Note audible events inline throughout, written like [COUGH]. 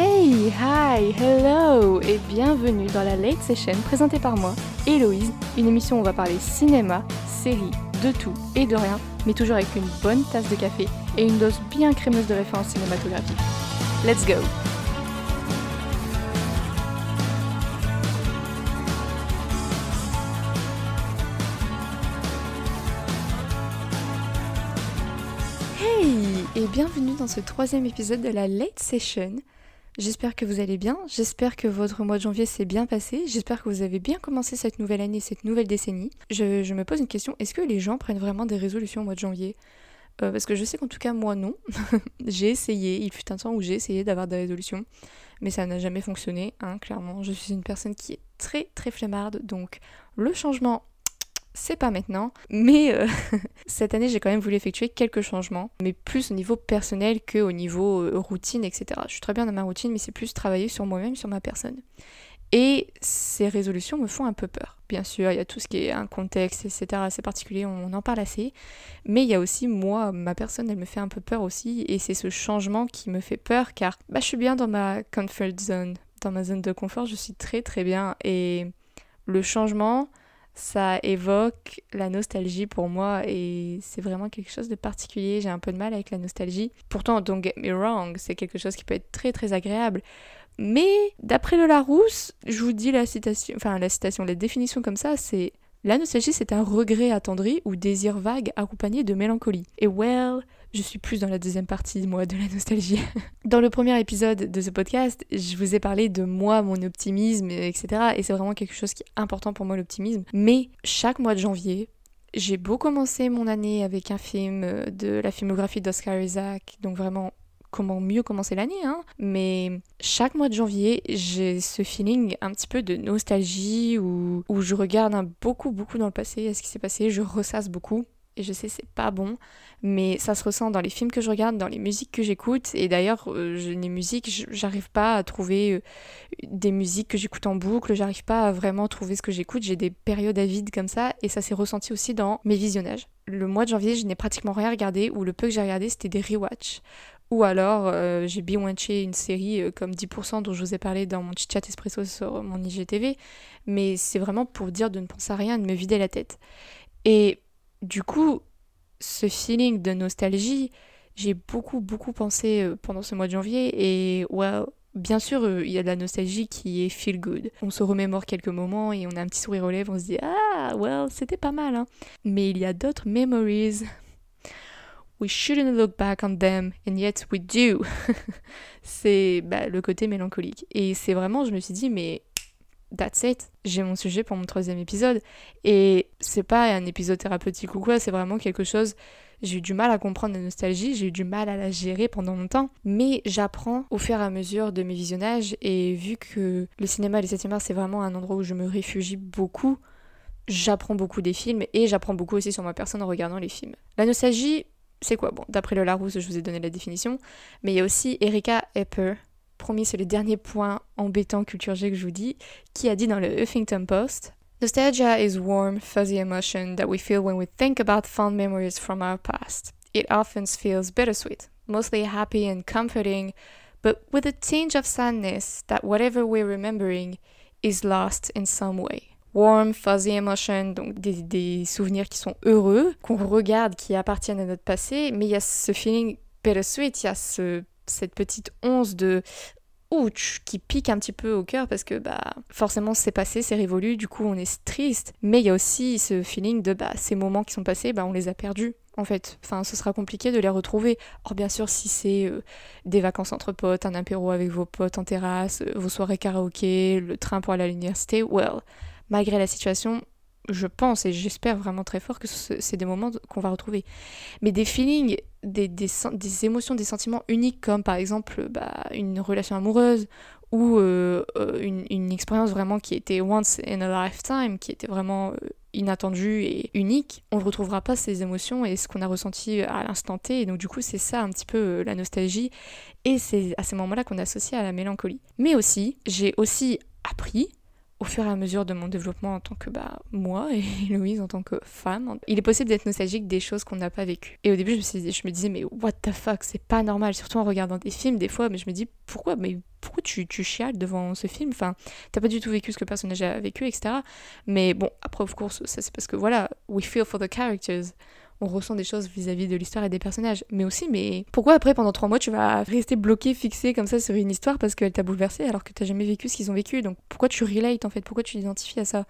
Hey, hi, hello et bienvenue dans la Late Session présentée par moi, Héloïse, une émission où on va parler cinéma, séries, de tout et de rien, mais toujours avec une bonne tasse de café et une dose bien crémeuse de références cinématographiques. Let's go Hey et bienvenue dans ce troisième épisode de la Late Session. J'espère que vous allez bien, j'espère que votre mois de janvier s'est bien passé, j'espère que vous avez bien commencé cette nouvelle année, cette nouvelle décennie. Je, me pose une question, est-ce que les gens prennent vraiment des résolutions au mois de janvier? Euh, Parce que je sais qu'en tout cas moi non. [LAUGHS] j'ai essayé, il fut un temps où j'ai essayé d'avoir des résolutions, mais ça n'a jamais fonctionné, hein, clairement. Je suis une personne qui est très très flemmarde, donc le changement c'est pas maintenant, mais euh, [LAUGHS] cette année j'ai quand même voulu effectuer quelques changements, mais plus au niveau personnel que au niveau euh, routine, etc. Je suis très bien dans ma routine, mais c'est plus travailler sur moi-même, sur ma personne. Et ces résolutions me font un peu peur. Bien sûr, il y a tout ce qui est un contexte, etc. assez particulier, on en parle assez. Mais il y a aussi moi, ma personne, elle me fait un peu peur aussi. Et c'est ce changement qui me fait peur car bah, je suis bien dans ma comfort zone. Dans ma zone de confort, je suis très très bien. Et le changement, ça évoque la nostalgie pour moi et c'est vraiment quelque chose de particulier. J'ai un peu de mal avec la nostalgie. Pourtant, don't get me wrong, c'est quelque chose qui peut être très très agréable. Mais d'après le Larousse, je vous dis la citation, enfin la citation, la définition comme ça, c'est la nostalgie, c'est un regret attendri ou désir vague accompagné de mélancolie. Et well, je suis plus dans la deuxième partie, moi, de la nostalgie. [LAUGHS] dans le premier épisode de ce podcast, je vous ai parlé de moi, mon optimisme, etc. Et c'est vraiment quelque chose qui est important pour moi, l'optimisme. Mais chaque mois de janvier, j'ai beau commencer mon année avec un film de la filmographie d'Oscar Isaac, donc vraiment comment mieux commencer l'année, hein. Mais chaque mois de janvier, j'ai ce feeling un petit peu de nostalgie où, je regarde beaucoup, beaucoup dans le passé à ce qui s'est passé, je ressasse beaucoup. Et je sais, c'est pas bon, mais ça se ressent dans les films que je regarde, dans les musiques que j'écoute. Et d'ailleurs, euh, les musiques, j'arrive pas à trouver euh, des musiques que j'écoute en boucle, j'arrive pas à vraiment trouver ce que j'écoute. J'ai des périodes à vide comme ça, et ça s'est ressenti aussi dans mes visionnages. Le mois de janvier, je n'ai pratiquement rien regardé, ou le peu que j'ai regardé, c'était des rewatch. Ou alors, euh, j'ai binge-watché une série euh, comme 10% dont je vous ai parlé dans mon chat espresso sur mon IGTV. Mais c'est vraiment pour dire de ne penser à rien, de me vider la tête. Et du coup, ce feeling de nostalgie, j'ai beaucoup, beaucoup pensé euh, pendant ce mois de janvier. Et well, bien sûr, euh, il y a de la nostalgie qui est feel good. On se remémore quelques moments et on a un petit sourire aux lèvres, on se dit Ah, well, c'était pas mal. Hein. Mais il y a d'autres memories We shouldn't look back on them, and yet we do. [LAUGHS] c'est bah, le côté mélancolique. Et c'est vraiment, je me suis dit, mais that's it. J'ai mon sujet pour mon troisième épisode. Et c'est pas un épisode thérapeutique ou quoi, c'est vraiment quelque chose. J'ai eu du mal à comprendre la nostalgie, j'ai eu du mal à la gérer pendant longtemps, mais j'apprends au fur et à mesure de mes visionnages. Et vu que le cinéma et les 7 art, c'est vraiment un endroit où je me réfugie beaucoup, j'apprends beaucoup des films et j'apprends beaucoup aussi sur ma personne en regardant les films. La nostalgie, c'est quoi? Bon, d'après le Larousse, je vous ai donné la définition, mais il y a aussi Erika Epper, promis, c'est le dernier point embêtant culture G que je vous dis, qui a dit dans le Huffington Post Nostalgia is warm, fuzzy emotion that we feel when we think about fond memories from our past. It often feels bittersweet, mostly happy and comforting, but with a tinge of sadness that whatever we're remembering is lost in some way warm, fuzzy emotion, donc des, des, souvenirs qui sont heureux, qu'on regarde, qui appartiennent à notre passé, mais il y a ce feeling bittersweet, il y a ce, cette petite once de ouch qui pique un petit peu au cœur parce que bah forcément c'est passé, c'est révolu, du coup on est triste, mais il y a aussi ce feeling de bah ces moments qui sont passés, bah on les a perdus en fait. Enfin, ce sera compliqué de les retrouver. Or, bien sûr, si c'est euh, des vacances entre potes, un apéro avec vos potes en terrasse, euh, vos soirées karaoké, le train pour aller à l'université, well, malgré la situation, je pense et j'espère vraiment très fort que c'est des moments qu'on va retrouver. Mais des feelings, des, des, émotions, des sentiments uniques comme par exemple bah, une relation amoureuse ou euh, euh, une, une, expérience vraiment qui était once in a lifetime, qui était vraiment euh, inattendue et unique, on ne retrouvera pas ces émotions et ce qu'on a ressenti à l'instant T. Et donc du coup c'est ça un petit peu la nostalgie et c'est à ces moments-là qu'on associe à la mélancolie. Mais aussi, j'ai aussi appris au fur et à mesure de mon développement en tant que bah, moi et [LAUGHS] Louise en tant que femme, il est possible d'être nostalgique des choses qu'on n'a pas vécues. Et au début, je me, je me disais, mais what the fuck, c'est pas normal, surtout en regardant des films des fois, mais je me dis, pourquoi, mais pourquoi tu, tu chiales devant ce film? Enfin, t'as pas du tout vécu ce que le personnage a vécu, etc. Mais bon, après, of course, ça c'est parce que voilà, we feel for the characters on ressent des choses vis-à-vis de l'histoire et des personnages. Mais aussi, mais pourquoi après, pendant trois mois, tu vas rester bloqué, fixé comme ça sur une histoire parce qu'elle t'a bouleversé alors que t'as jamais vécu ce qu'ils ont vécu? Donc pourquoi tu relates en fait? Pourquoi tu t'identifies à ça?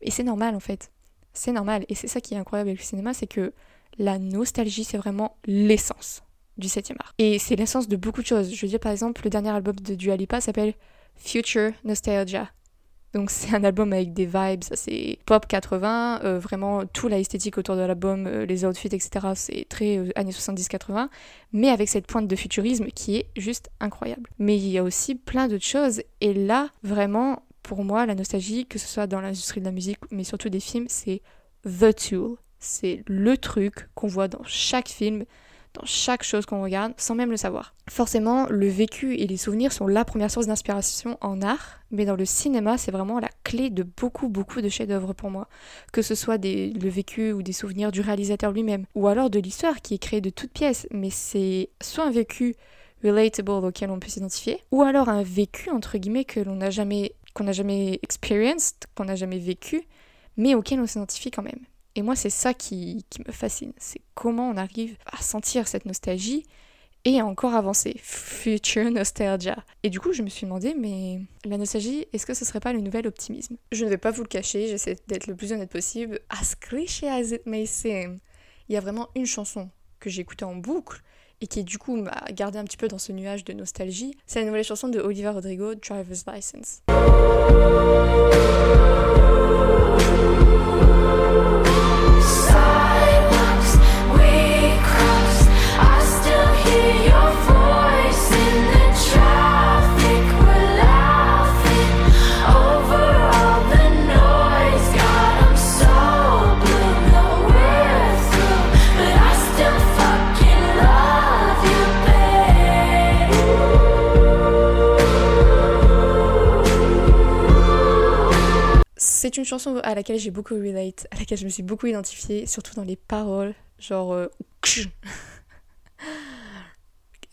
Et c'est normal en fait. C'est normal. Et c'est ça qui est incroyable avec le cinéma, c'est que la nostalgie, c'est vraiment l'essence du 7 art. Et c'est l'essence de beaucoup de choses. Je veux dire, par exemple, le dernier album de Dua Lipa s'appelle Future Nostalgia. Donc c'est un album avec des vibes, c'est pop 80, euh, vraiment tout l'esthétique autour de l'album, euh, les outfits, etc. C'est très euh, années 70-80, mais avec cette pointe de futurisme qui est juste incroyable. Mais il y a aussi plein d'autres choses, et là, vraiment, pour moi, la nostalgie, que ce soit dans l'industrie de la musique, mais surtout des films, c'est the tool. C'est le truc qu'on voit dans chaque film, dans chaque chose qu'on regarde sans même le savoir. Forcément, le vécu et les souvenirs sont la première source d'inspiration en art, mais dans le cinéma, c'est vraiment la clé de beaucoup, beaucoup de chefs-d'œuvre pour moi. Que ce soit des, le vécu ou des souvenirs du réalisateur lui-même, ou alors de l'histoire qui est créée de toutes pièces, mais c'est soit un vécu relatable auquel on peut s'identifier, ou alors un vécu entre guillemets que l'on n'a jamais qu'on n'a jamais experienced, qu'on n'a jamais vécu, mais auquel on s'identifie quand même. Et moi, c'est ça qui, me fascine. C'est comment on arrive à sentir cette nostalgie et à encore avancer. Future nostalgia. Et du coup, je me suis demandé, mais la nostalgie, est-ce que ce serait pas le nouvel optimisme? Je ne vais pas vous le cacher, j'essaie d'être le plus honnête possible. As cliché as it may seem, il y a vraiment une chanson que j'ai écoutée en boucle et qui du coup m'a gardé un petit peu dans ce nuage de nostalgie. C'est la nouvelle chanson de Oliver Rodrigo, Driver's License. C'est une chanson à laquelle j'ai beaucoup relate, à laquelle je me suis beaucoup identifiée, surtout dans les paroles, genre euh, [LAUGHS]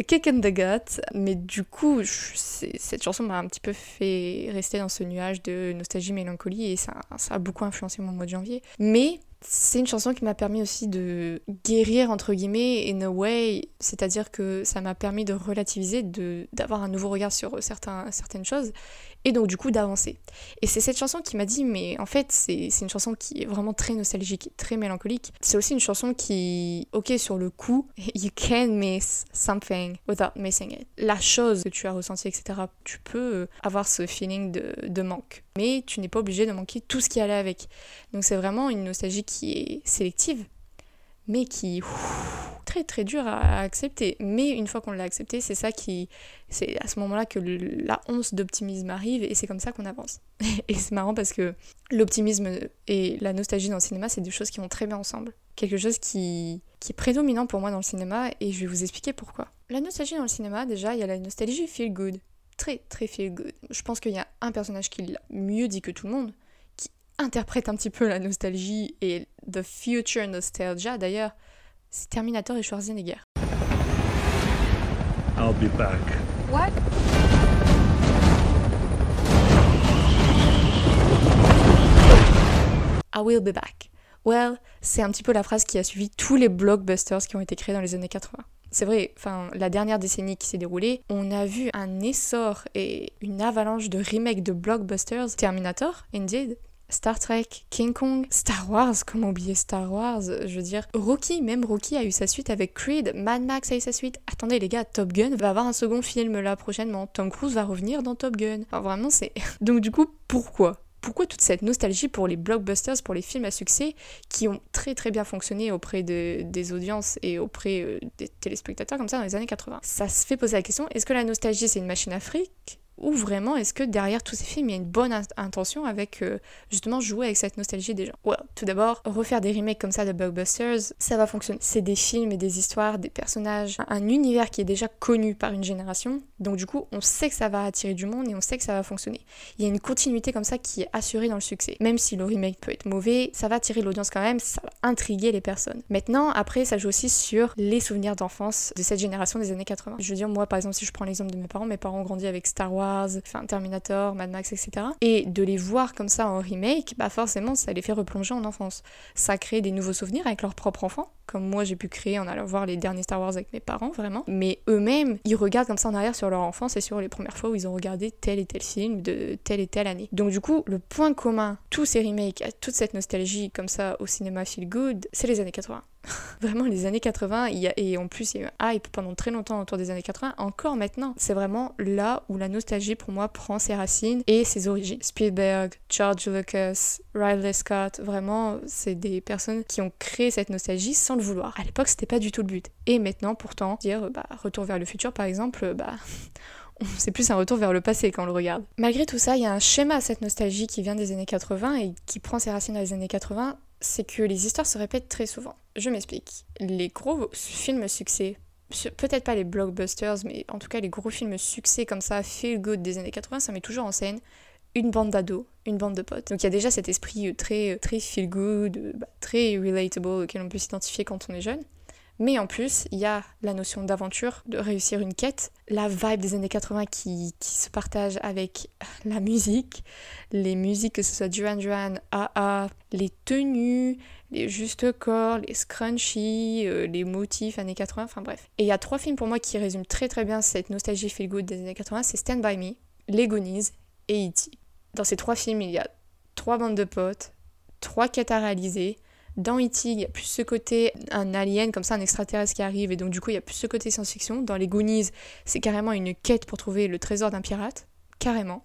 Kick the gut, mais du coup, cette chanson m'a un petit peu fait rester dans ce nuage de nostalgie, mélancolie, et ça a beaucoup influencé mon mois de janvier. Mais c'est une chanson qui m'a permis aussi de guérir, entre guillemets, in a way, c'est-à-dire que ça m'a permis de relativiser, d'avoir un nouveau regard sur certains, certaines choses, et donc du coup d'avancer. Et c'est cette chanson qui m'a dit, mais en fait, c'est une chanson qui est vraiment très nostalgique, très mélancolique. C'est aussi une chanson qui, ok, sur le coup, [LAUGHS] you can miss something without missing it. La chose que tu as ressentie, etc., tu peux avoir ce feeling de, de manque mais tu n'es pas obligé de manquer tout ce qui allait avec. Donc c'est vraiment une nostalgie qui est sélective, mais qui est très très dure à, accepter. Mais une fois qu'on l'a accepté, c'est ça qui, c'est à ce moment-là que la once d'optimisme arrive et c'est comme ça qu'on avance. [LAUGHS] et c'est marrant parce que l'optimisme et la nostalgie dans le cinéma, c'est deux choses qui vont très bien ensemble. Quelque chose qui, qui est prédominant pour moi dans le cinéma et je vais vous expliquer pourquoi. La nostalgie dans le cinéma, déjà, il y a la nostalgie feel good très très feel good. Je pense qu'il y a un personnage qui l'a mieux dit que tout le monde, interprète un petit peu la nostalgie et the future nostalgia d'ailleurs, c'est Terminator et Schwarzenegger. I'll be back. What? I will be back. Well, c'est un petit peu la phrase qui a suivi tous les blockbusters qui ont été créés dans les années 80 c'est vrai, enfin, la dernière décennie qui s'est déroulée, on a vu un essor et une avalanche de remakes de blockbusters. Terminator, indeed. Star Trek, King Kong, Star Wars, comment oublier Star Wars Je veux dire, Rocky, même Rocky a eu sa suite avec Creed, Mad Max a eu sa suite. Attendez les gars, Top Gun va avoir un second film là prochainement. Tom Cruise va revenir dans Top Gun. Enfin, vraiment, c'est. [LAUGHS] Donc, du coup, pourquoi? Pourquoi toute cette nostalgie pour les blockbusters, pour les films à succès qui ont très très bien fonctionné auprès de, des audiences et auprès euh, des téléspectateurs comme ça dans les années 80 Ça se fait poser la question, est-ce que la nostalgie c'est une machine à fric? Ou vraiment est-ce que derrière tous ces films il y a une bonne intention avec euh, justement jouer avec cette nostalgie des gens? Tout d'abord, refaire des remakes comme ça de blockbusters, ça va fonctionner. C'est des films et des histoires, des personnages, un univers qui est déjà connu par une génération, donc du coup on sait que ça va attirer du monde et on sait que ça va fonctionner. Il y a une continuité comme ça qui est assurée dans le succès. Même si le remake peut être mauvais, ça va attirer l'audience quand même, ça va intriguer les personnes. Maintenant, après, ça joue aussi sur les souvenirs d'enfance de cette génération des années 80. Je veux dire, moi par exemple, si je prends l'exemple de mes parents, mes parents ont grandi avec Star Wars, Terminator, Mad Max, etc. Et de les voir comme ça en remake, bah forcément ça les fait replonger en enfance. Ça crée des nouveaux souvenirs avec leur propre enfant, comme moi j'ai pu créer en allant voir les derniers Star Wars avec mes parents, vraiment. Mais eux-mêmes, ils regardent comme ça en arrière sur leur enfance et sur les premières fois où ils ont regardé tel et tel film de telle et telle année. Donc du coup, le point commun, tous ces remakes, toute cette nostalgie comme ça au cinéma feel good, c'est les années 80. [LAUGHS] vraiment les années 80 il et en plus il y a eu un hype pendant très longtemps autour des années 80 encore maintenant c'est vraiment là où la nostalgie pour moi prend ses racines et ses origines Spielberg, George Lucas, Riley Scott vraiment c'est des personnes qui ont créé cette nostalgie sans le vouloir à l'époque c'était pas du tout le but et maintenant pourtant dire bah retour vers le futur par exemple bah [LAUGHS] c'est plus un retour vers le passé quand on le regarde. Malgré tout ça, il y a un schéma à cette nostalgie qui vient des années 80 et qui prend ses racines dans les années 80 c'est que les histoires se répètent très souvent. Je m'explique. Les gros films succès, peut-être pas les blockbusters, mais en tout cas les gros films succès comme ça, feel good des années 80, ça met toujours en scène une bande d'ados, une bande de potes. Donc il y a déjà cet esprit très, très feel good, bah, très relatable auquel on peut s'identifier quand on est jeune. Mais en plus, il y a la notion d'aventure, de réussir une quête, la vibe des années 80 qui, qui, se partage avec la musique, les musiques, que ce soit Duran Duran, AA, les tenues, les justes corps, les scrunchies, euh, les motifs années 80, enfin bref. Et il y a trois films pour moi qui résument très très bien cette nostalgie feel good des années 80, c'est Stand By Me, Les Goonies et E.T. Dans ces trois films, il y a trois bandes de potes, trois quêtes à réaliser, dans E.T., il y a plus ce côté un alien, comme ça, un extraterrestre qui arrive, et donc du coup, il y a plus ce côté science-fiction. Dans les Goonies, c'est carrément une quête pour trouver le trésor d'un pirate, carrément.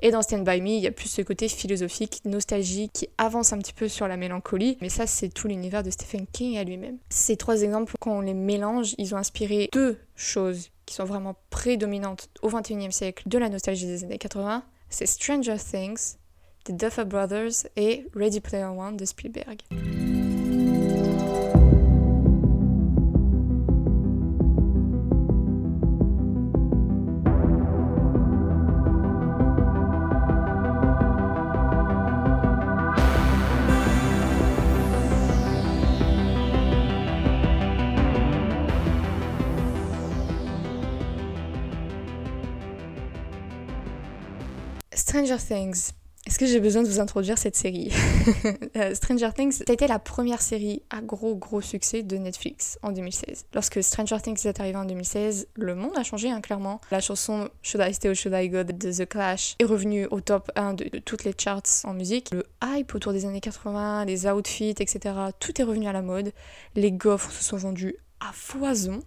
Et dans Stand By Me, il y a plus ce côté philosophique, nostalgique, qui avance un petit peu sur la mélancolie. Mais ça, c'est tout l'univers de Stephen King à lui-même. Ces trois exemples, quand on les mélange, ils ont inspiré deux choses qui sont vraiment prédominantes au XXIe siècle de la nostalgie des années 80. C'est Stranger Things, The Duffer Brothers et Ready Player One de Spielberg. Stranger Things. Est-ce que j'ai besoin de vous introduire cette série? [LAUGHS] Euh, Stranger Things, été la première série à gros gros succès de Netflix en 2016. Lorsque Stranger Things est arrivé en 2016, le monde a changé hein, clairement. La chanson Should I Stay or Should I Go de The Clash est revenue au top 1 de, de, toutes les charts en musique. Le hype autour des années 80, les outfits, etc., tout est revenu à la mode. Les gaufres se sont vendus à foison.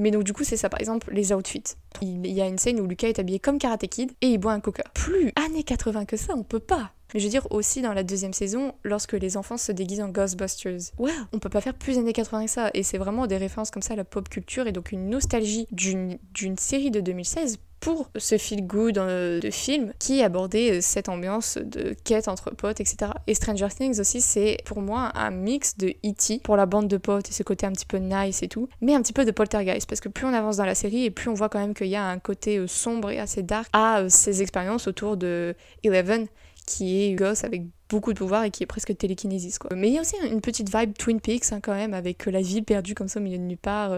Mais donc du coup c'est ça par exemple les outfits. Il y a une scène où Lucas est habillé comme Karate Kid et il boit un coca. Plus années 80 que ça, on peut pas. Mais je veux dire aussi dans la deuxième saison, lorsque les enfants se déguisent en Ghostbusters. Ouais, on peut pas faire plus années 80 que ça. Et c'est vraiment des références comme ça à la pop culture et donc une nostalgie d'une série de 2016 pour ce feel good euh, de film qui abordait euh, cette ambiance de quête entre potes, etc. Et Stranger Things aussi, c'est pour moi un mix de E.T. pour la bande de potes et ce côté un petit peu nice et tout, mais un petit peu de poltergeist parce que plus on avance dans la série et plus on voit quand même qu'il y a un côté euh, sombre et assez dark à ces expériences autour de Eleven qui est gosse avec beaucoup de pouvoir et qui est presque télékinésis quoi. Mais il y a aussi une petite vibe Twin Peaks hein, quand même avec la ville perdue comme ça au milieu de nulle part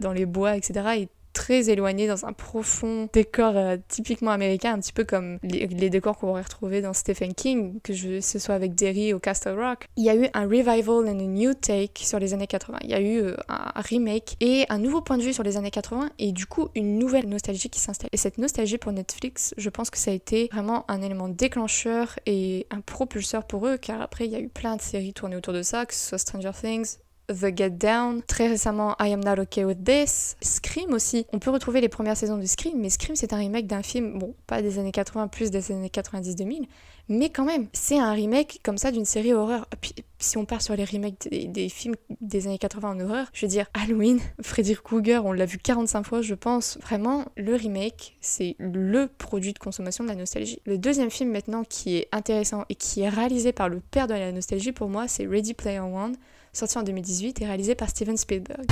dans les bois etc. Et très éloigné dans un profond décor euh, typiquement américain, un petit peu comme les, décors qu'on pourrait retrouver dans Stephen King, que je, ce soit avec Derry ou Castle Rock. Il y a eu un revival and a new take sur les années 80. Il y a eu euh, un remake et un nouveau point de vue sur les années 80 et du coup une nouvelle nostalgie qui s'installe. Et cette nostalgie pour Netflix, je pense que ça a été vraiment un élément déclencheur et un propulseur pour eux car après il y a eu plein de séries tournées autour de ça, que ce soit Stranger Things, The Get Down, très récemment I Am Not Okay With This, Scream aussi. On peut retrouver les premières saisons de Scream, mais Scream c'est un remake d'un film, bon, pas des années 80, plus des années 90-2000, mais quand même, c'est un remake comme ça d'une série horreur. Puis, si on part sur les remakes des, films des années 80 en horreur, je veux dire, Halloween, [LAUGHS] Freddy Krueger, on l'a vu 45 fois, je pense. Vraiment, le remake, c'est le produit de consommation de la nostalgie. Le deuxième film maintenant qui est intéressant et qui est réalisé par le père de la nostalgie pour moi, c'est Ready Player One sorti en 2018 et réalisé par Steven Spielberg.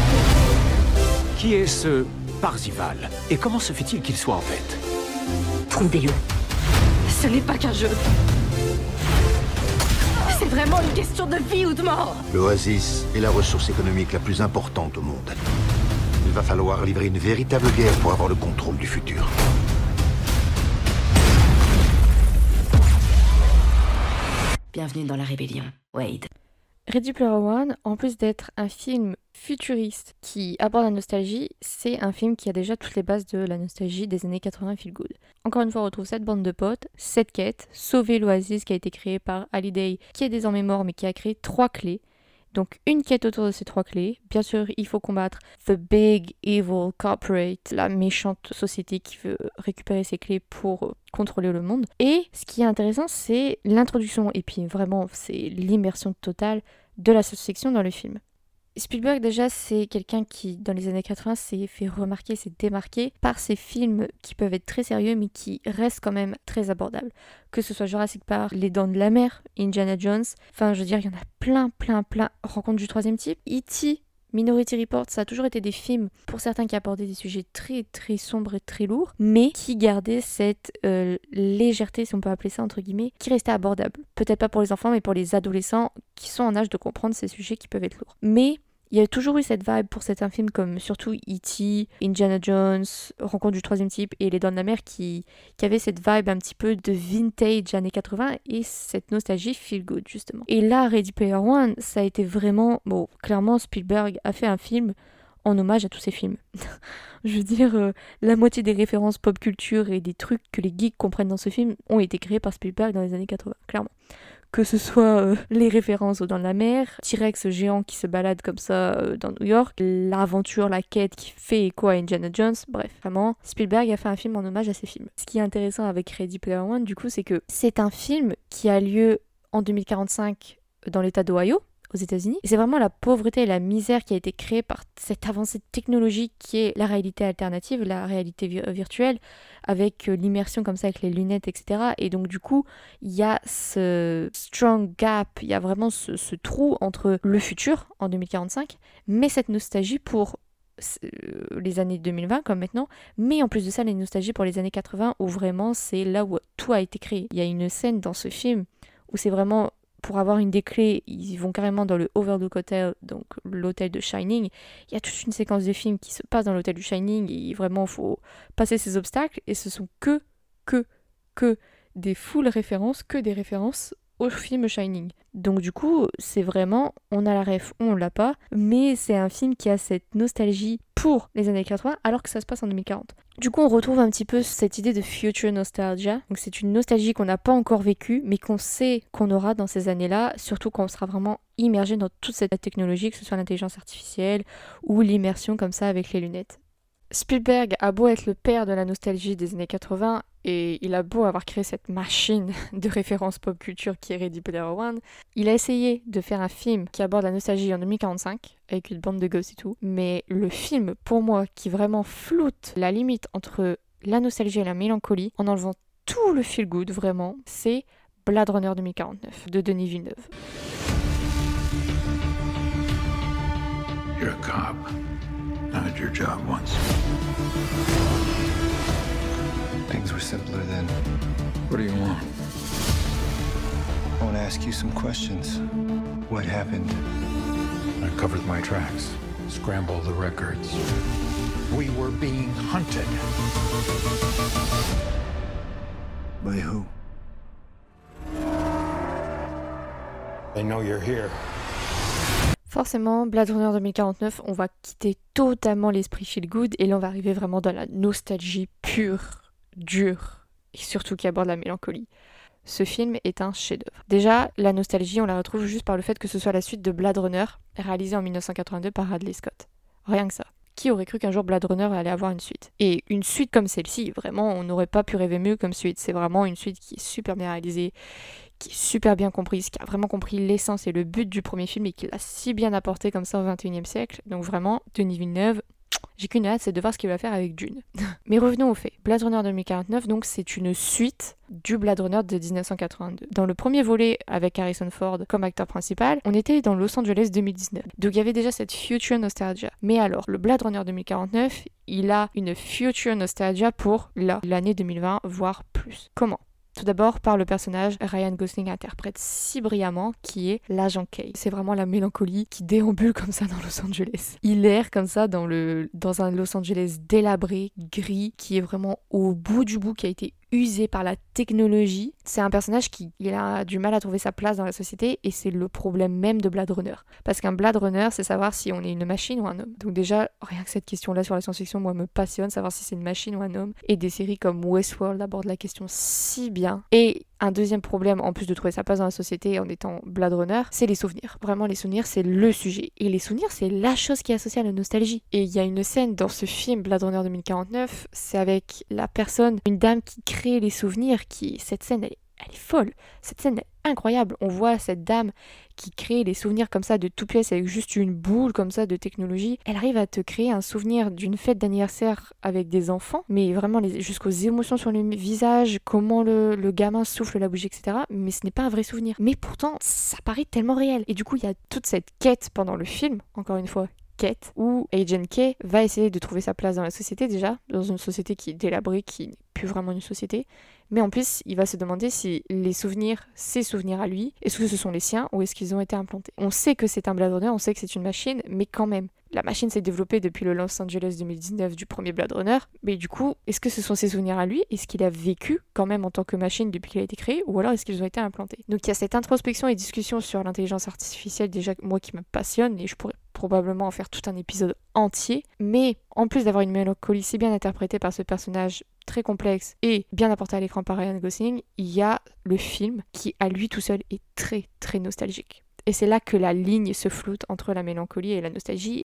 Qui est ce Parzival Et comment se fait-il qu'il soit en fait? Trouvez-le. Ce n'est pas qu'un jeu. C'est vraiment une question de vie ou de mort. L'Oasis est la ressource économique la plus importante au monde. Il va falloir livrer une véritable guerre pour avoir le contrôle du futur. Bienvenue dans la rébellion, Wade. Ready One, en plus d'être un film futuriste qui aborde la nostalgie, c'est un film qui a déjà toutes les bases de la nostalgie des années 80 feel good. Encore une fois, on retrouve cette bande de potes, cette quête, sauver l'Oasis qui a été créée par Halliday, qui est désormais mort mais qui a créé trois clés. Donc une quête autour de ces trois clés. Bien sûr, il faut combattre The Big Evil Corporate, la méchante société qui veut récupérer ces clés pour contrôler le monde. Et ce qui est intéressant, c'est l'introduction et puis vraiment, c'est l'immersion totale de la section dans le film. Spielberg déjà c'est quelqu'un qui dans les années 80 s'est fait remarquer, s'est démarqué par ses films qui peuvent être très sérieux mais qui restent quand même très abordables. Que ce soit Jurassic Park, Les Dents de la Mer, Indiana Jones, enfin je veux dire il y en a plein plein plein, Rencontre du troisième type, E.T., Minority Report, ça a toujours été des films, pour certains qui abordaient des sujets très très sombres et très lourds, mais qui gardaient cette euh, légèreté, si on peut appeler ça entre guillemets, qui restait abordable. Peut-être pas pour les enfants, mais pour les adolescents qui sont en âge de comprendre ces sujets qui peuvent être lourds. Mais il y a toujours eu cette vibe pour certains films comme surtout E.T., Indiana Jones, Rencontre du troisième type et Les Dents de la Mer qui, qui avaient cette vibe un petit peu de vintage années 80 et cette nostalgie feel good justement. Et là, Ready Player One, ça a été vraiment... Bon, clairement, Spielberg a fait un film en hommage à tous ces films. [LAUGHS] Je veux dire, euh, la moitié des références pop culture et des trucs que les geeks comprennent dans ce film ont été créés par Spielberg dans les années 80, clairement que ce soit euh, les références dans la mer, T-Rex géant qui se balade comme ça euh, dans New York, l'aventure, la quête qui fait écho à Indiana Jones, bref, vraiment, Spielberg a fait un film en hommage à ces films. Ce qui est intéressant avec Ready Player One, du coup, c'est que c'est un film qui a lieu en 2045 dans l'état d'Ohio, aux États-Unis. C'est vraiment la pauvreté et la misère qui a été créée par cette avancée technologique qui est la réalité alternative, la réalité euh, virtuelle, avec euh, l'immersion comme ça, avec les lunettes, etc. Et donc du coup, il y a ce strong gap, il y a vraiment ce, ce trou entre le futur en 2045, mais cette nostalgie pour euh, les années 2020 comme maintenant, mais en plus de ça, les nostalgies pour les années 80 où vraiment c'est là où tout a été créé. Il y a une scène dans ce film où c'est vraiment pour avoir une des clés, ils vont carrément dans le Overlook Hotel, donc l'hôtel de Shining. Il y a toute une séquence de films qui se passe dans l'hôtel du Shining et vraiment faut passer ces obstacles et ce sont que, que, que des full références, que des références au film Shining. Donc du coup, c'est vraiment, on a la ref, on l'a pas, mais c'est un film qui a cette nostalgie pour les années 80 alors que ça se passe en 2040. Du coup, on retrouve un petit peu cette idée de future nostalgia. Donc c'est une nostalgie qu'on n'a pas encore vécue, mais qu'on sait qu'on aura dans ces années-là, surtout quand on sera vraiment immergé dans toute cette technologie, que ce soit l'intelligence artificielle ou l'immersion comme ça avec les lunettes. Spielberg a beau être le père de la nostalgie des années 80 et il a beau avoir créé cette machine [LAUGHS] de référence pop culture qui est Ready Player One, il a essayé de faire un film qui aborde la nostalgie en 2045 avec une bande de gosses et tout, mais le film pour moi qui vraiment floute la limite entre la nostalgie et la mélancolie en enlevant tout le feel good vraiment, c'est Blade Runner 2049 de Denis Villeneuve. I had your job once. Things were simpler then. What do you want? I want to ask you some questions. What happened? I covered my tracks, scrambled the records. We were being hunted. By who? They know you're here. Forcément, Blade Runner 2049, on va quitter totalement l'esprit feel good et là on va arriver vraiment dans la nostalgie pure, dure et surtout qui aborde la mélancolie. ce film est un chef-d'œuvre. Déjà, la nostalgie, on la retrouve juste par le fait que ce soit la suite de Blade Runner, réalisée en 1982 par Radley Scott. Rien que ça. Qui aurait cru qu'un jour Blade Runner allait avoir une suite? Et une suite comme celle-ci, vraiment, on n'aurait pas pu rêver mieux comme suite. C'est vraiment une suite qui est super bien réalisée, qui est super bien comprise, qui a vraiment compris l'essence et le but du premier film et qui l'a si bien apporté comme ça au 21e siècle. Donc vraiment, Denis Villeneuve, j'ai qu'une hâte, c'est de voir ce qu'il va faire avec Dune. [LAUGHS] Mais revenons au fait. Blade Runner 2049, donc, c'est une suite du Blade Runner de 1982. Dans le premier volet, avec Harrison Ford comme acteur principal, on était dans Los Angeles 2019. Donc il y avait déjà cette future nostalgia. Mais alors, le Blade Runner 2049, il a une future nostalgia pour l'année 2020, voire plus. Comment? Tout d'abord par le personnage Ryan Gosling interprète si brillamment qui est l'agent Kay. C'est vraiment la mélancolie qui déambule comme ça dans Los Angeles. Il erre comme ça dans, le, dans un Los Angeles délabré, gris, qui est vraiment au bout du bout, qui a été usé par la technologie. C'est un personnage qui il a du mal à trouver sa place dans la société et c'est le problème même de Blade Runner. Parce qu'un Blade Runner, c'est savoir si on est une machine ou un homme. Donc déjà, rien que cette question-là sur la science-fiction, moi, me passionne, savoir si c'est une machine ou un homme. Et des séries comme Westworld abordent la question si bien. Et un deuxième problème, en plus de trouver sa place dans la société en étant Blade Runner, c'est les souvenirs. Vraiment, les souvenirs, c'est le sujet. Et les souvenirs, c'est la chose qui est associée à la nostalgie. Et il y a une scène dans ce film Blade Runner 2049, c'est avec la personne, une dame qui crée les souvenirs, qui... Cette scène, elle est elle est folle. Cette scène incroyable. On voit cette dame qui crée des souvenirs comme ça de tout pièce avec juste une boule comme ça de technologie. Elle arrive à te créer un souvenir d'une fête d'anniversaire avec des enfants, mais vraiment jusqu'aux émotions sur le visage, comment le, le, gamin souffle la bougie, etc. Mais ce n'est pas un vrai souvenir. Mais pourtant, ça paraît tellement réel. Et du coup, il y a toute cette quête pendant le film, encore une fois, quête où Agent K va essayer de trouver sa place dans la société déjà, dans une société qui est délabrée, qui n'est plus vraiment une société, mais en plus, il va se demander si les souvenirs, ses souvenirs à lui, est-ce que ce sont les siens ou est-ce qu'ils ont été implantés. On sait que c'est un Blade Runner, on sait que c'est une machine, mais quand même, la machine s'est développée depuis le Los Angeles 2019 du premier Blade Runner, mais du coup, est-ce que ce sont ses souvenirs à lui? Est-ce qu'il a vécu quand même en tant que machine depuis qu'il a été créé Ou alors est-ce qu'ils ont été implantés? Donc il y a cette introspection et discussion sur l'intelligence artificielle déjà moi qui me passionne et je pourrais probablement en faire tout un épisode entier, mais en plus d'avoir une mélancolie si bien interprétée par ce personnage très complexe et bien apporté à l'écran par Ryan Gosling, il y a le film qui à lui tout seul est très très nostalgique. Et c'est là que la ligne se floute entre la mélancolie et la nostalgie.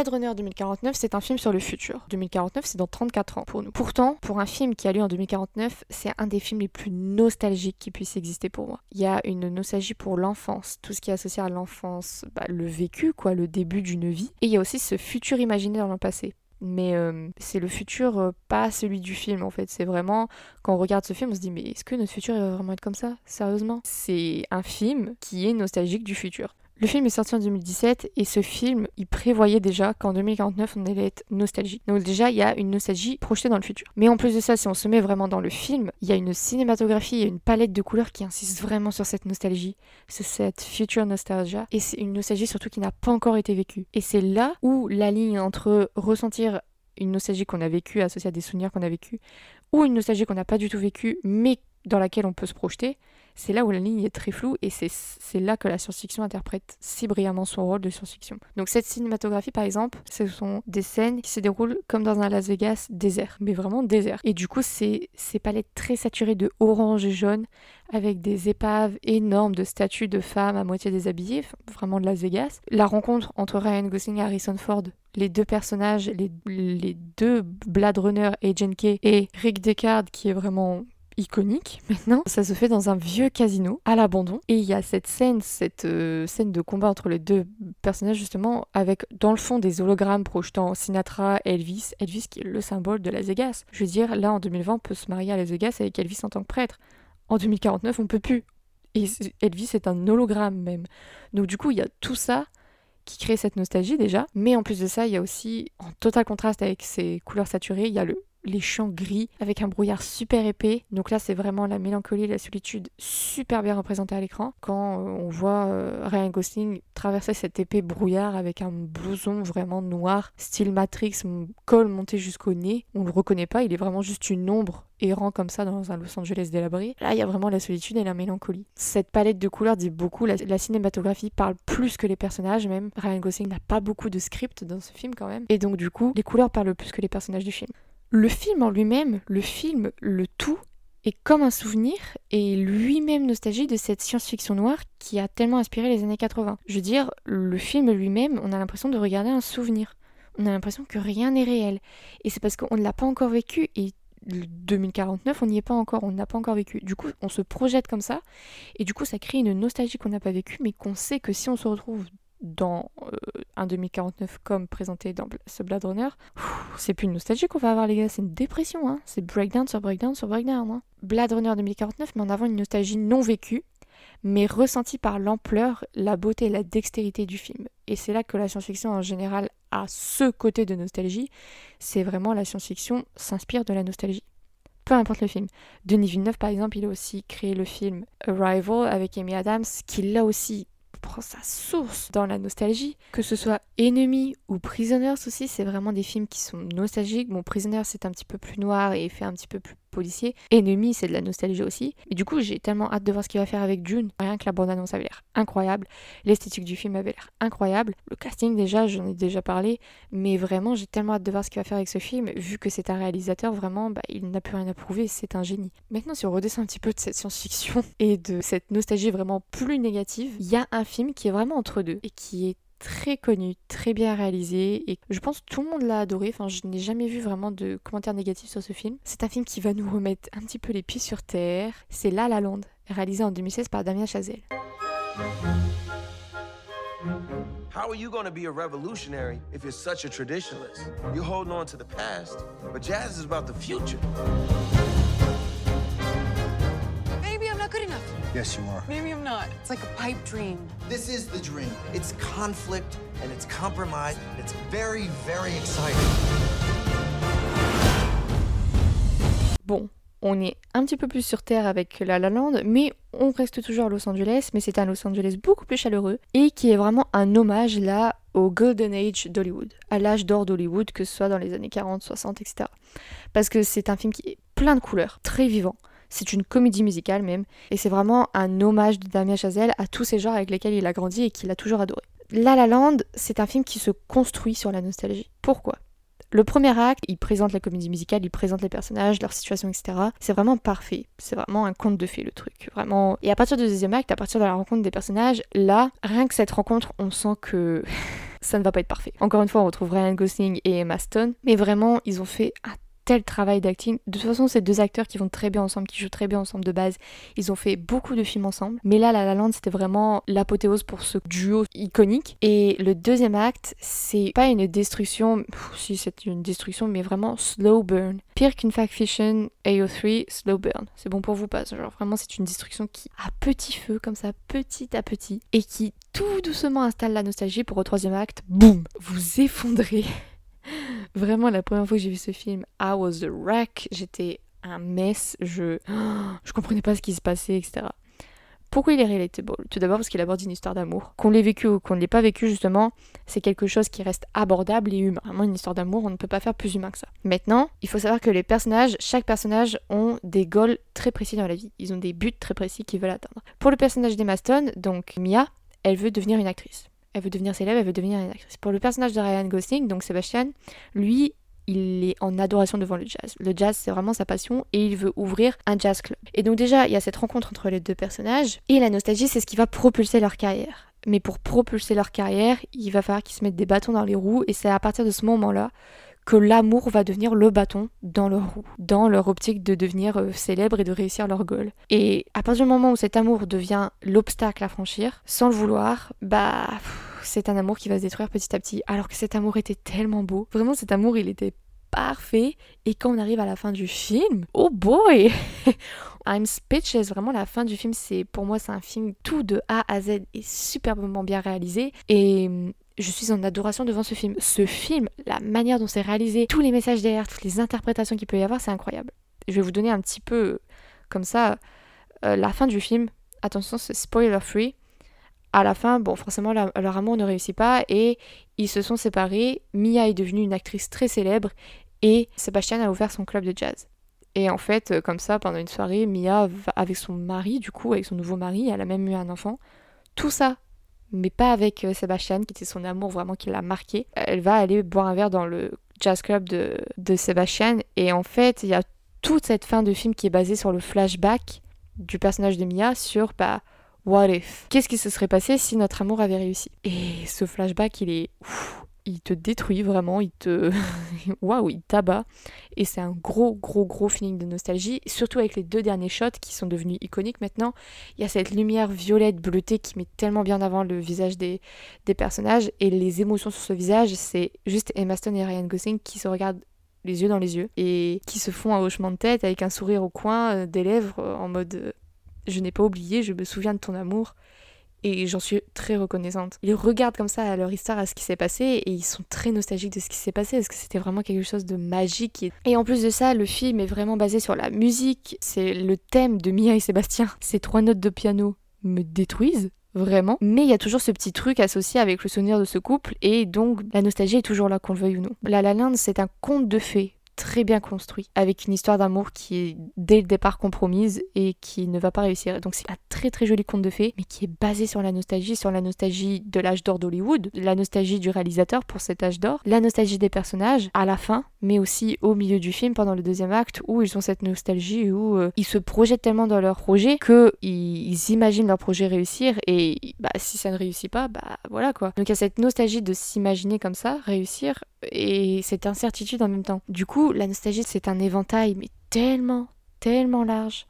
Blade Runner 2049, c'est un film sur le futur. 2049, c'est dans 34 ans pour nous. Pourtant, pour un film qui a lieu en 2049, c'est un des films les plus nostalgiques qui puisse exister pour moi. Il y a une nostalgie pour l'enfance, tout ce qui est associé à l'enfance, bah, le vécu, quoi, le début d'une vie. Et il y a aussi ce futur imaginé dans le passé mais euh, c'est le futur, euh, pas celui du film en fait. C'est vraiment, quand on regarde ce film, on se dit, mais est-ce que notre futur va vraiment être comme ça? Sérieusement? C'est un film qui est nostalgique du futur. Le film est sorti en 2017 et ce film, il prévoyait déjà qu'en 2049, on allait être nostalgique. Donc déjà, il y a une nostalgie projetée dans le futur. Mais en plus de ça, si on se met vraiment dans le film, il y a une cinématographie, a une palette de couleurs qui insiste vraiment sur cette nostalgie, sur cette future nostalgia. Et c'est une nostalgie surtout qui n'a pas encore été vécue. Et c'est là où la ligne entre ressentir une nostalgie qu'on a vécue associée à des souvenirs qu'on a vécus, ou une nostalgie qu'on n'a pas du tout vécue, mais dans laquelle on peut se projeter, c'est là où la ligne est très floue et c'est là que la science-fiction interprète si brillamment son rôle de science-fiction. Donc cette cinématographie par exemple, ce sont des scènes qui se déroulent comme dans un Las Vegas désert, mais vraiment désert. Et du coup c'est ces palettes très saturées de orange et jaune avec des épaves énormes de statues de femmes à moitié déshabillées, vraiment de Las Vegas. La rencontre entre Ryan Gosling et Harrison Ford, les deux personnages, les, deux Blade Runner, Agent K et Rick Deckard qui est vraiment iconique maintenant. Ça se fait dans un vieux casino à l'abandon. Et il y a cette scène, cette euh, scène de combat entre les deux personnages justement, avec dans le fond des hologrammes projetant Sinatra, Elvis, Elvis qui est le symbole de Las Vegas. Je veux dire, là en 2020, on peut se marier à Las Vegas avec Elvis en tant que prêtre. En 2049, on peut plus. Et Elvis est un hologramme même. Donc du coup, il y a tout ça qui crée cette nostalgie déjà. Mais en plus de ça, il y a aussi, en total contraste avec ces couleurs saturées, il y a le les champs gris avec un brouillard super épais. Donc là, c'est vraiment la mélancolie la solitude super bien représentée à l'écran. Quand euh, on voit euh, Ryan Gosling traverser cet épais brouillard avec un blouson vraiment noir, style Matrix, col monté jusqu'au nez, on le reconnaît pas, il est vraiment juste une ombre errant comme ça dans un Los Angeles délabré. Là, il y a vraiment la solitude et la mélancolie. Cette palette de couleurs dit beaucoup. La, la cinématographie parle plus que les personnages, même. Ryan Gosling n'a pas beaucoup de script dans ce film quand même. Et donc, du coup, les couleurs parlent plus que les personnages du film. Le film en lui-même, le film, le tout, est comme un souvenir et lui-même nostalgie de cette science-fiction noire qui a tellement inspiré les années 80. Je veux dire, le film lui-même, on a l'impression de regarder un souvenir. On a l'impression que rien n'est réel. Et c'est parce qu'on ne l'a pas encore vécu et 2049, on n'y est pas encore, on n'a pas encore vécu. Du coup, on se projette comme ça, et du coup, ça crée une nostalgie qu'on n'a pas vécue, mais qu'on sait que si on se retrouve dans euh, un 2049 comme présenté dans ce Blade Runner, c'est plus une nostalgie qu'on va avoir les gars, c'est une dépression, hein. c'est breakdown sur breakdown sur breakdown. Hein. Blade Runner 2049 mais en avant une nostalgie non vécue, mais ressentie par l'ampleur, la beauté et la dextérité du film. Et c'est là que la science-fiction en général a ce côté de nostalgie, c'est vraiment la science-fiction s'inspire de la nostalgie. Peu importe le film. Denis Villeneuve, par exemple, il a aussi créé le film Arrival avec Amy Adams, qui là aussi prend sa source dans la nostalgie. Que ce soit Enemy ou Prisoners aussi, c'est vraiment des films qui sont nostalgiques. Bon, Prisoners c'est un petit peu plus noir et fait un petit peu plus policier. Ennemi, c'est de la nostalgie aussi. Et du coup, j'ai tellement hâte de voir ce qu'il va faire avec June. Rien que la bande-annonce avait l'air incroyable. L'esthétique du film avait l'air incroyable. Le casting, déjà, j'en ai déjà parlé. Mais vraiment, j'ai tellement hâte de voir ce qu'il va faire avec ce film. Vu que c'est un réalisateur, vraiment, bah, il n'a plus rien à prouver. C'est un génie. Maintenant, si on redescend un petit peu de cette science-fiction [LAUGHS] et de cette nostalgie vraiment plus négative, il y a un film qui est vraiment entre deux et qui est très connu, très bien réalisé et je pense que tout le monde l'a adoré. Enfin, je n'ai jamais vu vraiment de commentaires négatifs sur ce film. C'est un film qui va nous remettre un petit peu les pieds sur terre. C'est La La Land, réalisé en 2016 par Damien Chazelle. How are you going to be a revolutionary if you're such a traditionalist? You're holding on to the past, but jazz is about the future. Good enough. Yes, you are. Maybe I'm not. It's like a pipe dream. This is the dream. It's conflict and it's compromise. It's very, very exciting. Bon, on est un petit peu plus sur Terre avec La La Land, mais on reste toujours à Los Angeles, mais c'est un Los Angeles beaucoup plus chaleureux et qui est vraiment un hommage là au Golden Age d'Hollywood, à l'âge d'or d'Hollywood, que ce soit dans les années 40, 60, etc. Parce que c'est un film qui est plein de couleurs, très vivant. C'est une comédie musicale même, et c'est vraiment un hommage de Damien Chazelle à tous ces genres avec lesquels il a grandi et qu'il a toujours adoré. La La Land, c'est un film qui se construit sur la nostalgie. Pourquoi? Le premier acte, il présente la comédie musicale, il présente les personnages, leur situation, etc. C'est vraiment parfait. C'est vraiment un conte de fées, le truc. Vraiment. Et à partir du deuxième acte, à partir de la rencontre des personnages, là, rien que cette rencontre, on sent que [LAUGHS] ça ne va pas être parfait. Encore une fois, on retrouve Ryan Gosling et Emma Stone. Mais vraiment, ils ont fait un tel travail d'acting. De toute façon, ces deux acteurs qui vont très bien ensemble, qui jouent très bien ensemble de base, ils ont fait beaucoup de films ensemble. Mais là, La La Land, c'était vraiment l'apothéose pour ce duo iconique. Et le deuxième acte, c'est pas une destruction, si c'est une destruction, mais vraiment slow burn. Pire qu'une Fact Fiction AO3, slow burn. C'est bon pour vous pas? Genre vraiment, c'est une destruction qui a petit feu, comme ça, petit à petit, et qui tout doucement installe la nostalgie pour au troisième acte, boum, vous effondrez Vraiment, la première fois que j'ai vu ce film, I was a wreck. J'étais un mess. Je, [GASPS] je comprenais pas ce qui se passait, etc. Pourquoi il est relatable? Tout d'abord parce qu'il aborde une histoire d'amour. Qu'on l'ait vécu ou qu'on ne l'ait pas vécu, justement, c'est quelque chose qui reste abordable et humain. Vraiment, une histoire d'amour, on ne peut pas faire plus humain que ça. Maintenant, il faut savoir que les personnages, chaque personnage, ont des goals très précis dans la vie. Ils ont des buts très précis qu'ils veulent atteindre. Pour le personnage d'Emma Stone, donc Mia, elle veut devenir une actrice elle veut devenir célèbre, elle veut devenir une actrice. Pour le personnage de Ryan Gosling, donc Sébastien, lui, il est en adoration devant le jazz. Le jazz, c'est vraiment sa passion et il veut ouvrir un jazz club. Et donc déjà, il y a cette rencontre entre les deux personnages et la nostalgie, c'est ce qui va propulser leur carrière. Mais pour propulser leur carrière, il va falloir qu'ils se mettent des bâtons dans les roues et c'est à partir de ce moment-là que l'amour va devenir le bâton dans leur roue, dans leur optique de devenir euh, célèbre et de réussir leur goal. Et à partir du moment où cet amour devient l'obstacle à franchir, sans le vouloir, bah c'est un amour qui va se détruire petit à petit. Alors que cet amour était tellement beau. Vraiment, cet amour, il était parfait. Et quand on arrive à la fin du film, oh boy [LAUGHS] I'm speechless. Vraiment, la fin du film, c'est pour moi, c'est un film tout de A à Z et superbement bien réalisé. Et je suis en adoration devant ce film. Ce film, la manière dont c'est réalisé, tous les messages derrière, toutes les interprétations qu'il peut y avoir, c'est incroyable. Je vais vous donner un petit peu comme ça euh, la fin du film. Attention, c'est spoiler free. À la fin, bon, forcément, leur amour ne réussit pas et ils se sont séparés. Mia est devenue une actrice très célèbre et Sébastien a ouvert son club de jazz. Et en fait, euh, comme ça, pendant une soirée, Mia, avec son mari, du coup, avec son nouveau mari, elle a même eu un enfant. Tout ça, mais pas avec euh, Sébastien, qui était son amour vraiment qui l'a marqué. Elle va aller boire un verre dans le jazz club de, de Sébastien. Et en fait, il y a toute cette fin de film qui est basée sur le flashback du personnage de Mia sur bah, what if? Qu'est-ce qui se serait passé si notre amour avait réussi? Et ce flashback, il est il te détruit vraiment, il te. [LAUGHS] Waouh, il tabat. Et c'est un gros, gros, gros feeling de nostalgie, surtout avec les deux derniers shots qui sont devenus iconiques maintenant. Il y a cette lumière violette bleutée qui met tellement bien avant le visage des, personnages et les émotions sur ce visage, c'est juste Emma Stone et Ryan Gosling qui se regardent les yeux dans les yeux et qui se font un hochement de tête avec un sourire au coin euh, des lèvres euh, en mode euh, je n'ai pas oublié, je me souviens de ton amour et j'en suis très reconnaissante. Ils regardent comme ça leur histoire, à ce qui s'est passé, et ils sont très nostalgiques de ce qui s'est passé, parce que c'était vraiment quelque chose de magique. Et en plus de ça, le film est vraiment basé sur la musique, c'est le thème de Mia et Sébastien. Ces trois notes de piano me détruisent, vraiment. Mais il y a toujours ce petit truc associé avec le souvenir de ce couple, et donc la nostalgie est toujours là, qu'on le veuille ou non. La La c'est un conte de fées très bien construit, avec une histoire d'amour qui est dès le départ compromise et qui ne va pas réussir. Donc c'est un très très joli conte de fées, mais qui est basé sur la nostalgie, sur la nostalgie de l'âge d'or d'Hollywood, la nostalgie du réalisateur pour cet âge d'or, la nostalgie des personnages à la fin, mais aussi au milieu du film pendant le deuxième acte où ils ont cette nostalgie où euh, ils se projettent tellement dans leur projet que ils, imaginent leur projet réussir et bah si ça ne réussit pas, bah voilà quoi. Donc il y a cette nostalgie de s'imaginer comme ça réussir et cette incertitude en même temps. Du coup, la nostalgie, c'est un éventail, mais tellement, tellement large.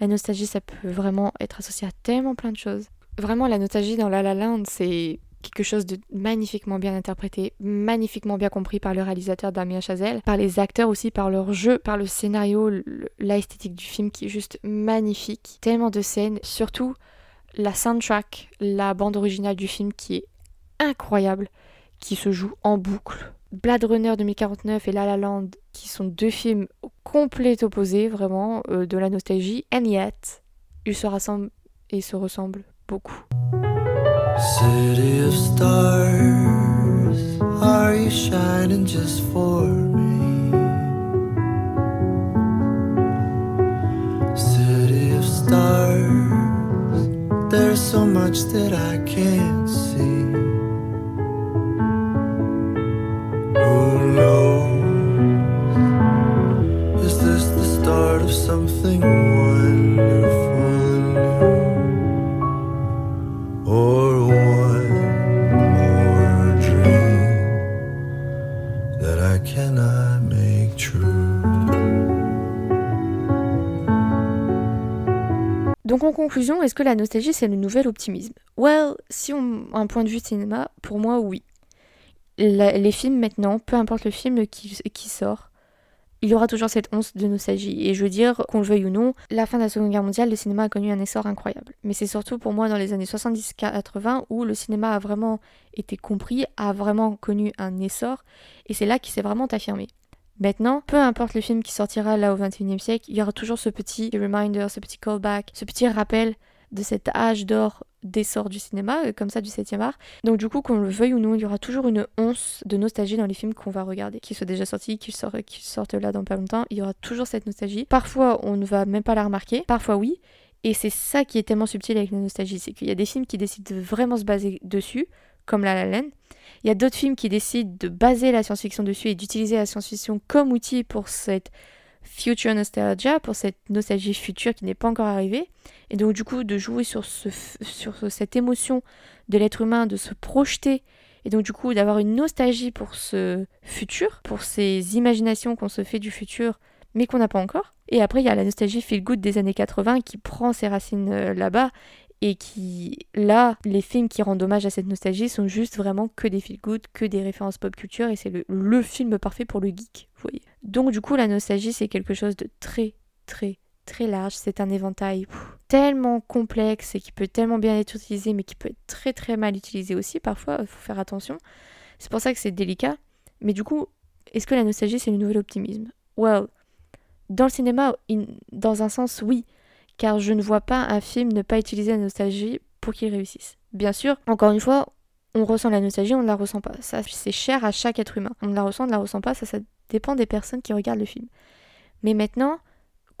La nostalgie, ça peut vraiment être associé à tellement plein de choses. Vraiment, la nostalgie dans La La Land, c'est quelque chose de magnifiquement bien interprété, magnifiquement bien compris par le réalisateur Damien Chazelle, par les acteurs aussi, par leur jeu, par le scénario, l'esthétique du film qui est juste magnifique. Tellement de scènes, surtout la soundtrack, la bande originale du film qui est incroyable, qui se joue en boucle Blade Runner 2049 et La La Land, qui sont deux films complètement opposés, vraiment, euh, de la nostalgie, and yet, ils se rassemblent et se ressemblent beaucoup. City of stars, are you shining just for me? City of stars, there's so much that I can't see. Donc en conclusion, est-ce que la nostalgie c'est le nouvel optimisme? Well, si on a un point de vue cinéma, pour moi oui les films maintenant, peu importe le film qui, sort, il y aura toujours cette once de nostalgie. Et je veux dire, qu'on le veuille ou non, la fin de la Seconde Guerre mondiale, le cinéma a connu un essor incroyable. Mais c'est surtout pour moi dans les années 70-80 où le cinéma a vraiment été compris, a vraiment connu un essor, et c'est là qu'il s'est vraiment affirmé. Maintenant, peu importe le film qui sortira là au XXIe siècle, il y aura toujours ce petit reminder, ce petit callback, ce petit rappel de cet âge d'or d'essor du cinéma, euh, comme ça du 7e art. Donc du coup, qu'on le veuille ou non, il y aura toujours une once de nostalgie dans les films qu'on va regarder, qu'ils soient déjà sortis, qu'ils sortent, sortent là dans pas longtemps, il y aura toujours cette nostalgie. Parfois, on ne va même pas la remarquer, parfois oui. Et c'est ça qui est tellement subtil avec la nostalgie, c'est qu'il y a des films qui décident de vraiment se baser dessus, comme La La. Il y a d'autres films qui décident de baser la science-fiction dessus et d'utiliser la science-fiction comme outil pour cette future nostalgia, pour cette nostalgie future qui n'est pas encore arrivée. Et donc du coup de jouer sur, ce, sur cette émotion de l'être humain, de se projeter, et donc du coup d'avoir une nostalgie pour ce futur, pour ces imaginations qu'on se fait du futur, mais qu'on n'a pas encore. Et après il y a la nostalgie feel good des années 80 qui prend ses racines euh, là-bas et qui, là, les films qui rendent hommage à cette nostalgie sont juste vraiment que des feel good, que des références pop culture, et c'est le, le film parfait pour le geek, vous voyez. Donc du coup, la nostalgie, c'est quelque chose de très, très, très large, c'est un éventail tellement complexe et qui peut tellement bien être utilisé, mais qui peut être très très mal utilisé aussi parfois, il faut faire attention. C'est pour ça que c'est délicat. Mais du coup, est-ce que la nostalgie c'est le nouvel optimisme? Well, dans le cinéma, dans un sens, oui, car je ne vois pas un film ne pas utiliser la nostalgie pour qu'il réussisse. Bien sûr, encore une fois, on ressent la nostalgie, on ne la ressent pas. Ça, c'est cher à chaque être humain. On la ressent, on ne la ressent pas, ça, ça dépend des personnes qui regardent le film. Mais maintenant,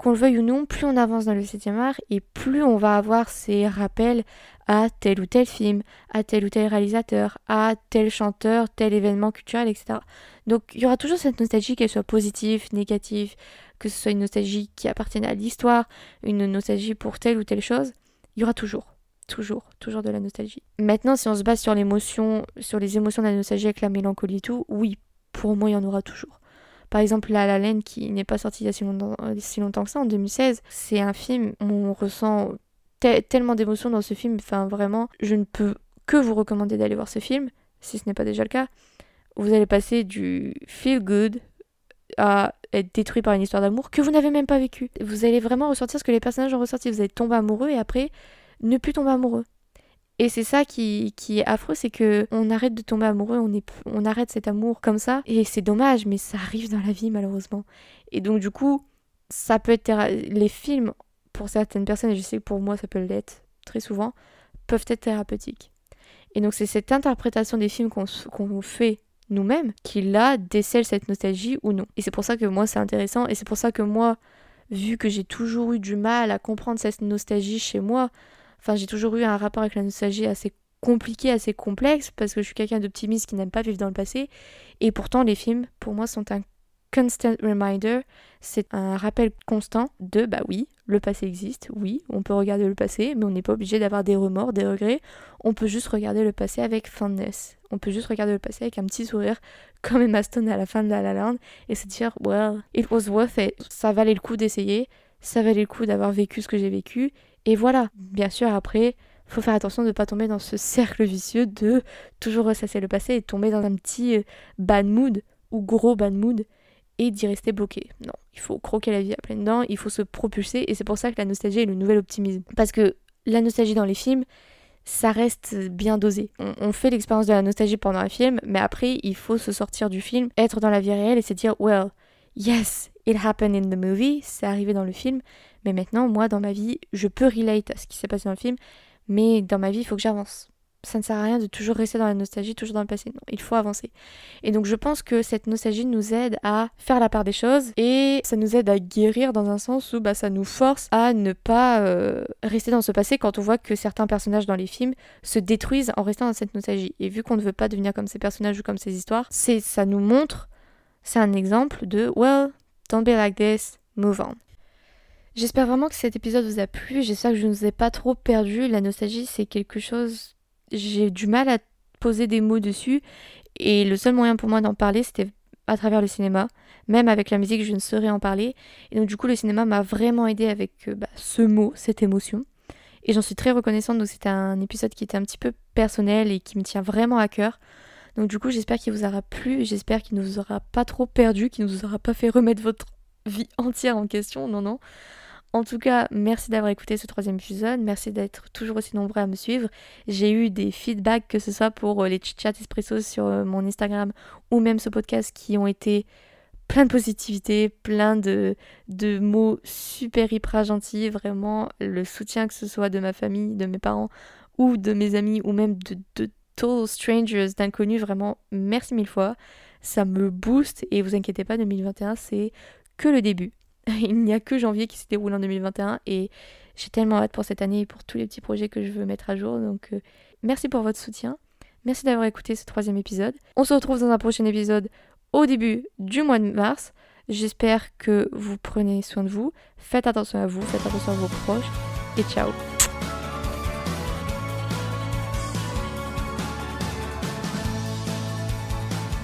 qu'on le veuille ou non, plus on avance dans le 7 art et plus on va avoir ces rappels à tel ou tel film, à tel ou tel réalisateur, à tel chanteur, tel événement culturel, etc. Donc il y aura toujours cette nostalgie, qu'elle soit positive, négative, que ce soit une nostalgie qui appartienne à l'histoire, une nostalgie pour telle ou telle chose. Il y aura toujours, toujours, toujours de la nostalgie. Maintenant, si on se base sur l'émotion, sur les émotions de la nostalgie avec la mélancolie et tout, oui, pour moi, il y en aura toujours. Par exemple, La La Land, qui n'est pas sorti il y a si longtemps, euh, que ça, en 2016, c'est un film où on ressent tellement d'émotions dans ce film. Enfin, vraiment, je ne peux que vous recommander d'aller voir ce film, si ce n'est pas déjà le cas. Vous allez passer du feel good à être détruit par une histoire d'amour que vous n'avez même pas vécu. Vous allez vraiment ressortir ce que les personnages ont ressorti. Vous allez tomber amoureux et après ne plus tomber amoureux. Et c'est ça qui, qui, est affreux, c'est que on arrête de tomber amoureux, on, est, on arrête cet amour comme ça. Et c'est dommage, mais ça arrive dans la vie malheureusement. Et donc du coup, ça peut être les films pour certaines personnes, et je sais que pour moi ça peut l'être très souvent, peuvent être thérapeutiques. Et donc c'est cette interprétation des films qu'on fait nous-mêmes qui là décèle cette nostalgie ou non. Et c'est pour ça que moi c'est intéressant et c'est pour ça que moi, vu que j'ai toujours eu du mal à comprendre cette nostalgie chez moi, Enfin, j'ai toujours eu un rapport avec la nostalgie assez compliqué, assez complexe, parce que je suis quelqu'un d'optimiste qui n'aime pas vivre dans le passé. Et pourtant, les films, pour moi, sont un constant reminder. C'est un rappel constant de, bah oui, le passé existe, oui, on peut regarder le passé, mais on n'est pas obligé d'avoir des remords, des regrets. On peut juste regarder le passé avec fondness. On peut juste regarder le passé avec un petit sourire, [LAUGHS] comme Emma Stone à la fin de La La Land, et se dire, well, it was worth it. Ça valait le coup d'essayer, ça valait le coup d'avoir vécu ce que j'ai vécu, et voilà, bien sûr, après, faut faire attention de ne pas tomber dans ce cercle vicieux de toujours ressasser le passé et tomber dans un petit euh, bad mood ou gros bad mood et d'y rester bloqué. Non, il faut croquer la vie à pleines dents, il faut se propulser et c'est pour ça que la nostalgie est le nouvel optimisme. Parce que la nostalgie dans les films, ça reste bien dosé. On, on fait l'expérience de la nostalgie pendant un film, mais après, il faut se sortir du film, être dans la vie réelle et se dire, well, yes, it happened in the movie, c'est arrivé dans le film, mais maintenant, moi, dans ma vie, je peux relate à ce qui s'est passé dans le film, mais dans ma vie, il faut que j'avance. Ça ne sert à rien de toujours rester dans la nostalgie, toujours dans le passé. Non, il faut avancer. Et donc je pense que cette nostalgie nous aide à faire la part des choses et ça nous aide à guérir dans un sens où bah, ça nous force à ne pas euh, rester dans ce passé quand on voit que certains personnages dans les films se détruisent en restant dans cette nostalgie. Et vu qu'on ne veut pas devenir comme ces personnages ou comme ces histoires, ça nous montre, c'est un exemple de well, don't be like this, move on. J'espère vraiment que cet épisode vous a plu. J'espère que je ne vous ai pas trop perdu. La nostalgie, c'est quelque chose. J'ai du mal à poser des mots dessus. Et le seul moyen pour moi d'en parler, c'était à travers le cinéma. Même avec la musique, je ne saurais en parler. Et donc, du coup, le cinéma m'a vraiment aidé avec euh, bah, ce mot, cette émotion. Et j'en suis très reconnaissante. Donc, c'était un épisode qui était un petit peu personnel et qui me tient vraiment à cœur. Donc, du coup, j'espère qu'il vous aura plu. J'espère qu'il ne vous aura pas trop perdu, qu'il ne vous aura pas fait remettre votre vie entière en question. Non, non. En tout cas, merci d'avoir écouté ce troisième épisode. Merci d'être toujours aussi nombreux à me suivre. J'ai eu des feedbacks, que ce soit pour euh, les chats espresso sur euh, mon Instagram ou même ce podcast, qui ont été plein de positivité, plein de, de mots super hyper gentils. Vraiment, le soutien que ce soit de ma famille, de mes parents ou de mes amis ou même de, de total strangers, d'inconnus. Vraiment, merci mille fois. Ça me booste et vous inquiétez pas, 2021, c'est que le début. [LAUGHS] Il n'y a que janvier qui s'est déroulé en 2021 et j'ai tellement hâte pour cette année et pour tous les petits projets que je veux mettre à jour. Donc euh, merci pour votre soutien. Merci d'avoir écouté ce troisième épisode. On se retrouve dans un prochain épisode au début du mois de mars. J'espère que vous prenez soin de vous. Faites attention à vous, faites attention à vos proches. Et ciao